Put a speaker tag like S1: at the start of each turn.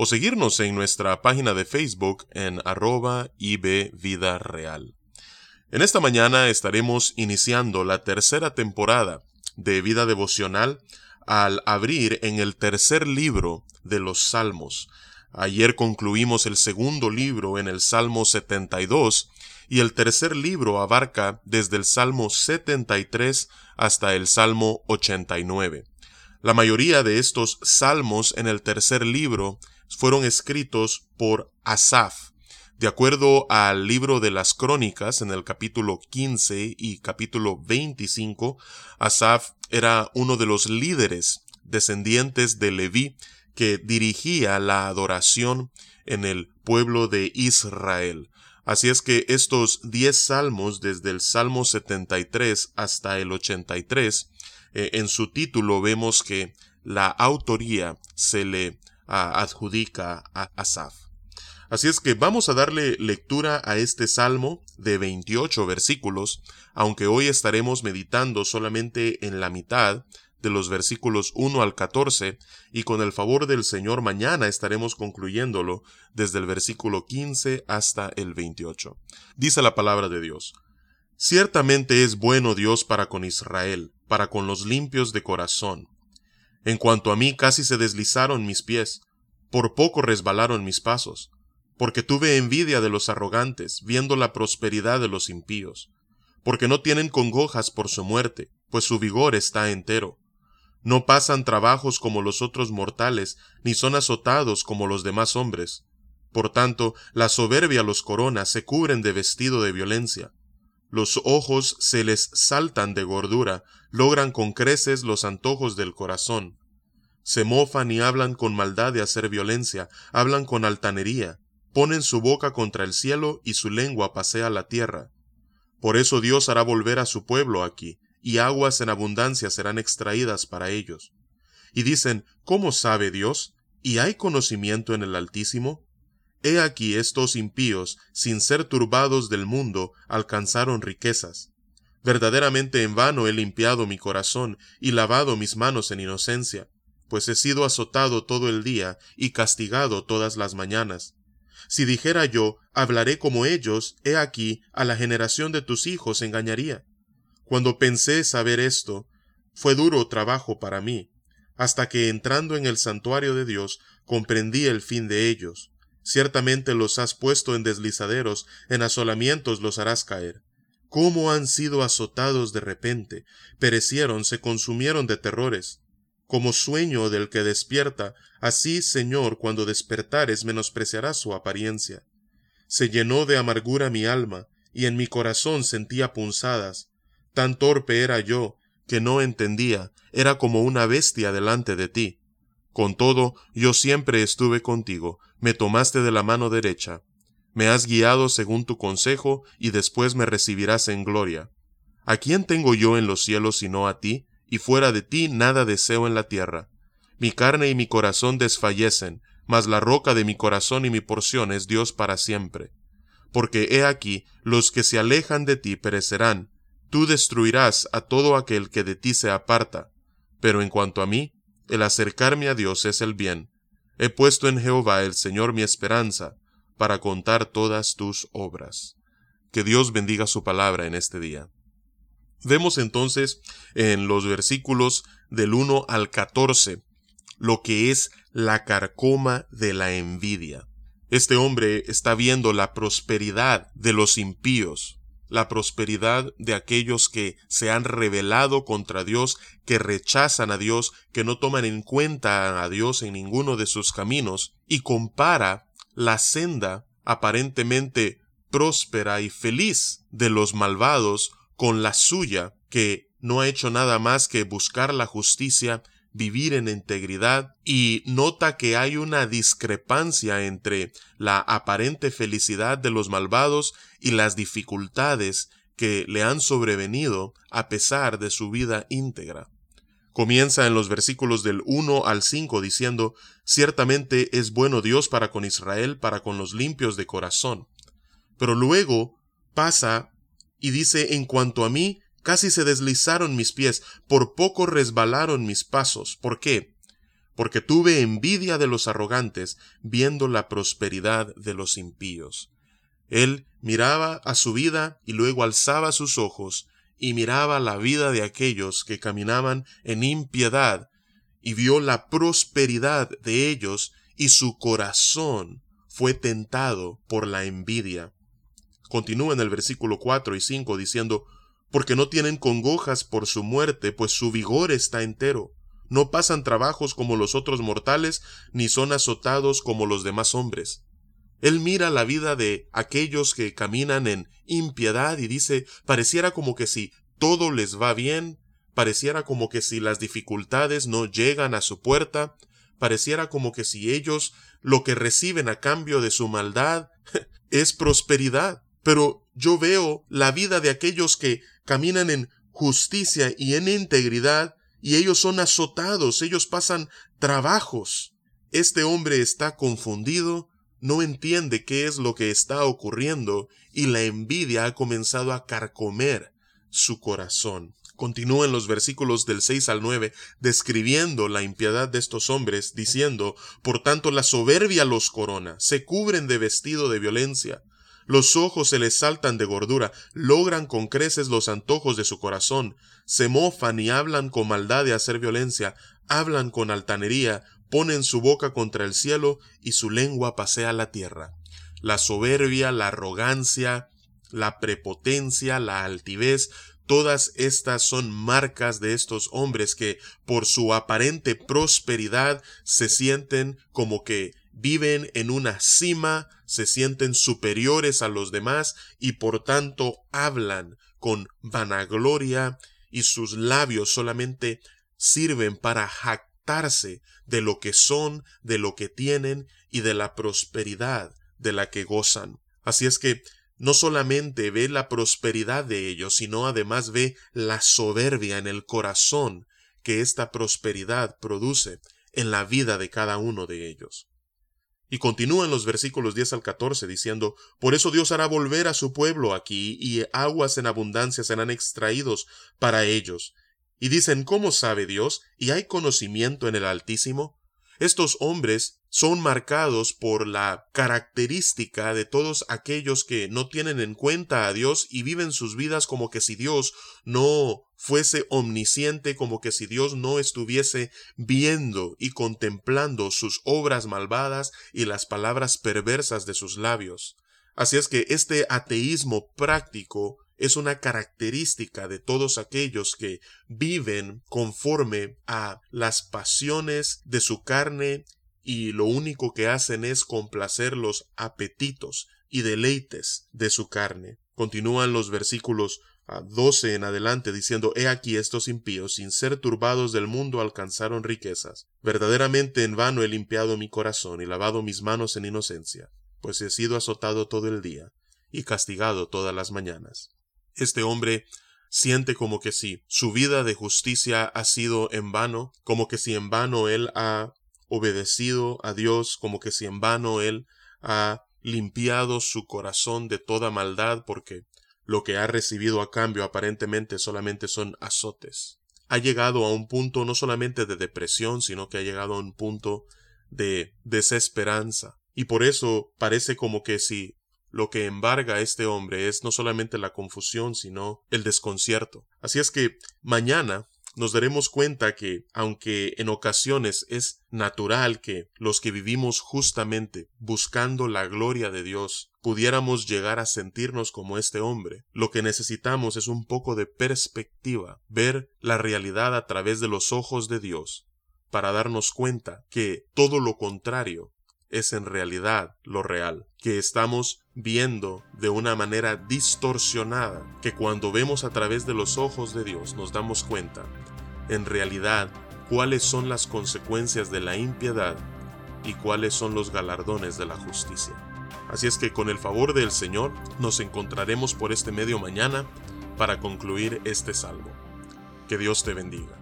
S1: o seguirnos en nuestra página de Facebook en arroba Vida Real. En esta mañana estaremos iniciando la tercera temporada de Vida Devocional al abrir en el tercer libro de los Salmos. Ayer concluimos el segundo libro en el Salmo 72 y el tercer libro abarca desde el Salmo 73 hasta el Salmo 89. La mayoría de estos salmos en el tercer libro fueron escritos por Asaf. De acuerdo al libro de las crónicas, en el capítulo 15 y capítulo 25, Asaf era uno de los líderes descendientes de Leví que dirigía la adoración en el pueblo de Israel. Así es que estos diez salmos, desde el Salmo 73 hasta el 83, eh, en su título vemos que la autoría se le adjudica a Asaf. Así es que vamos a darle lectura a este salmo de 28 versículos, aunque hoy estaremos meditando solamente en la mitad de los versículos 1 al 14, y con el favor del Señor mañana estaremos concluyéndolo desde el versículo 15 hasta el 28. Dice la palabra de Dios. Ciertamente es bueno Dios para con Israel, para con los limpios de corazón. En cuanto a mí casi se deslizaron mis pies, por poco resbalaron mis pasos, porque tuve envidia de los arrogantes, viendo la prosperidad de los impíos, porque no tienen congojas por su muerte, pues su vigor está entero. No pasan trabajos como los otros mortales, ni son azotados como los demás hombres. Por tanto, la soberbia los corona, se cubren de vestido de violencia. Los ojos se les saltan de gordura, logran con creces los antojos del corazón. Se mofan y hablan con maldad de hacer violencia, hablan con altanería, ponen su boca contra el cielo y su lengua pasea la tierra. Por eso Dios hará volver a su pueblo aquí, y aguas en abundancia serán extraídas para ellos. Y dicen, ¿cómo sabe Dios? ¿Y hay conocimiento en el Altísimo? He aquí estos impíos, sin ser turbados del mundo, alcanzaron riquezas. Verdaderamente en vano he limpiado mi corazón y lavado mis manos en inocencia, pues he sido azotado todo el día y castigado todas las mañanas. Si dijera yo, hablaré como ellos, he aquí, a la generación de tus hijos engañaría. Cuando pensé saber esto, fue duro trabajo para mí, hasta que entrando en el santuario de Dios comprendí el fin de ellos. Ciertamente los has puesto en deslizaderos, en asolamientos los harás caer. ¿Cómo han sido azotados de repente? Perecieron, se consumieron de terrores. Como sueño del que despierta, así, Señor, cuando despertares menospreciarás su apariencia. Se llenó de amargura mi alma, y en mi corazón sentía punzadas. Tan torpe era yo, que no entendía, era como una bestia delante de ti. Con todo, yo siempre estuve contigo, me tomaste de la mano derecha, me has guiado según tu consejo, y después me recibirás en gloria. ¿A quién tengo yo en los cielos sino a ti? Y fuera de ti nada deseo en la tierra. Mi carne y mi corazón desfallecen, mas la roca de mi corazón y mi porción es Dios para siempre. Porque he aquí, los que se alejan de ti perecerán, tú destruirás a todo aquel que de ti se aparta. Pero en cuanto a mí, el acercarme a Dios es el bien. He puesto en Jehová el Señor mi esperanza, para contar todas tus obras. Que Dios bendiga su palabra en este día. Vemos entonces en los versículos del 1 al 14 lo que es la carcoma de la envidia. Este hombre está viendo la prosperidad de los impíos, la prosperidad de aquellos que se han rebelado contra Dios, que rechazan a Dios, que no toman en cuenta a Dios en ninguno de sus caminos, y compara la senda aparentemente próspera y feliz de los malvados con la suya, que no ha hecho nada más que buscar la justicia vivir en integridad y nota que hay una discrepancia entre la aparente felicidad de los malvados y las dificultades que le han sobrevenido a pesar de su vida íntegra. Comienza en los versículos del 1 al 5 diciendo, Ciertamente es bueno Dios para con Israel, para con los limpios de corazón. Pero luego pasa y dice, En cuanto a mí, casi se deslizaron mis pies, por poco resbalaron mis pasos. ¿Por qué? Porque tuve envidia de los arrogantes, viendo la prosperidad de los impíos. Él miraba a su vida y luego alzaba sus ojos y miraba la vida de aquellos que caminaban en impiedad, y vio la prosperidad de ellos, y su corazón fue tentado por la envidia. Continúa en el versículo 4 y 5 diciendo, porque no tienen congojas por su muerte, pues su vigor está entero. No pasan trabajos como los otros mortales, ni son azotados como los demás hombres. Él mira la vida de aquellos que caminan en impiedad y dice, pareciera como que si todo les va bien, pareciera como que si las dificultades no llegan a su puerta, pareciera como que si ellos lo que reciben a cambio de su maldad es prosperidad. Pero yo veo la vida de aquellos que caminan en justicia y en integridad, y ellos son azotados, ellos pasan trabajos. Este hombre está confundido, no entiende qué es lo que está ocurriendo y la envidia ha comenzado a carcomer su corazón. Continúa en los versículos del 6 al 9 describiendo la impiedad de estos hombres, diciendo, Por tanto la soberbia los corona, se cubren de vestido de violencia, los ojos se les saltan de gordura, logran con creces los antojos de su corazón, se mofan y hablan con maldad de hacer violencia, hablan con altanería, ponen su boca contra el cielo y su lengua pasea la tierra. La soberbia, la arrogancia, la prepotencia, la altivez, todas estas son marcas de estos hombres que, por su aparente prosperidad, se sienten como que viven en una cima, se sienten superiores a los demás y por tanto hablan con vanagloria y sus labios solamente sirven para de lo que son, de lo que tienen y de la prosperidad de la que gozan. Así es que no solamente ve la prosperidad de ellos, sino además ve la soberbia en el corazón que esta prosperidad produce en la vida de cada uno de ellos. Y continúan los versículos 10 al 14 diciendo, Por eso Dios hará volver a su pueblo aquí, y aguas en abundancia serán extraídos para ellos, y dicen, ¿cómo sabe Dios? ¿Y hay conocimiento en el Altísimo? Estos hombres son marcados por la característica de todos aquellos que no tienen en cuenta a Dios y viven sus vidas como que si Dios no fuese omnisciente, como que si Dios no estuviese viendo y contemplando sus obras malvadas y las palabras perversas de sus labios. Así es que este ateísmo práctico es una característica de todos aquellos que viven conforme a las pasiones de su carne y lo único que hacen es complacer los apetitos y deleites de su carne. Continúan los versículos 12 en adelante diciendo, He aquí estos impíos, sin ser turbados del mundo, alcanzaron riquezas. Verdaderamente en vano he limpiado mi corazón y lavado mis manos en inocencia, pues he sido azotado todo el día y castigado todas las mañanas este hombre siente como que si su vida de justicia ha sido en vano, como que si en vano él ha obedecido a Dios, como que si en vano él ha limpiado su corazón de toda maldad, porque lo que ha recibido a cambio aparentemente solamente son azotes. Ha llegado a un punto no solamente de depresión, sino que ha llegado a un punto de desesperanza. Y por eso parece como que si lo que embarga a este hombre es no solamente la confusión, sino el desconcierto. Así es que mañana nos daremos cuenta que, aunque en ocasiones es natural que los que vivimos justamente buscando la gloria de Dios pudiéramos llegar a sentirnos como este hombre, lo que necesitamos es un poco de perspectiva, ver la realidad a través de los ojos de Dios, para darnos cuenta que todo lo contrario es en realidad lo real, que estamos viendo de una manera distorsionada, que cuando vemos a través de los ojos de Dios nos damos cuenta, en realidad cuáles son las consecuencias de la impiedad y cuáles son los galardones de la justicia. Así es que con el favor del Señor nos encontraremos por este medio mañana para concluir este salmo. Que Dios te bendiga.